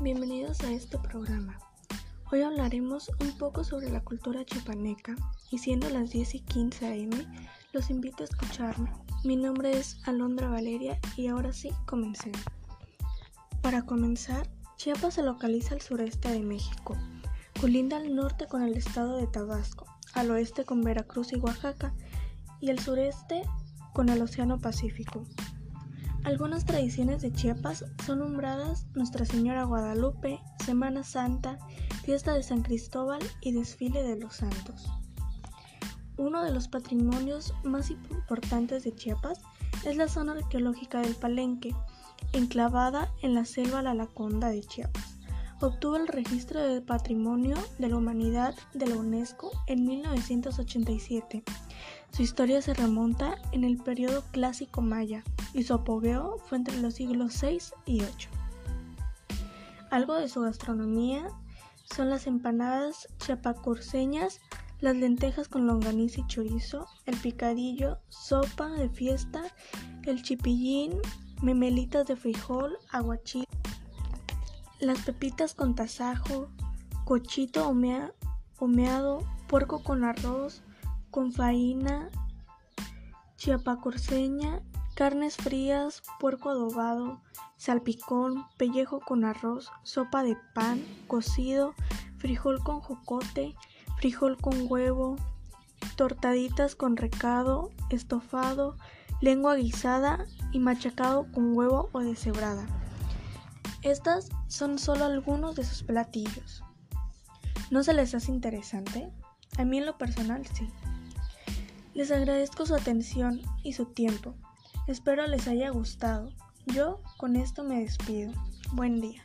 Bienvenidos a este programa. Hoy hablaremos un poco sobre la cultura chiapaneca y siendo las 10 y 15 am, los invito a escucharme. Mi nombre es Alondra Valeria y ahora sí, comencemos. Para comenzar, Chiapas se localiza al sureste de México, colinda al norte con el estado de Tabasco, al oeste con Veracruz y Oaxaca y al sureste con el Océano Pacífico. Algunas tradiciones de Chiapas son nombradas Nuestra Señora Guadalupe, Semana Santa, Fiesta de San Cristóbal y Desfile de los Santos. Uno de los patrimonios más importantes de Chiapas es la zona arqueológica del Palenque, enclavada en la selva La Laconda de Chiapas. Obtuvo el registro de Patrimonio de la Humanidad de la UNESCO en 1987 su historia se remonta en el periodo clásico maya y su apogeo fue entre los siglos VI y VIII. Algo de su gastronomía son las empanadas chapacurseñas, las lentejas con longaniza y chorizo, el picadillo, sopa de fiesta, el chipillín, memelitas de frijol, aguachile, las pepitas con tasajo, cochito humeado, puerco con arroz, con faina, chiapacorceña, carnes frías, puerco adobado, salpicón, pellejo con arroz, sopa de pan, cocido, frijol con jocote, frijol con huevo, tortaditas con recado, estofado, lengua guisada y machacado con huevo o deshebrada. Estas son solo algunos de sus platillos. ¿No se les hace interesante? A mí en lo personal sí. Les agradezco su atención y su tiempo. Espero les haya gustado. Yo con esto me despido. Buen día.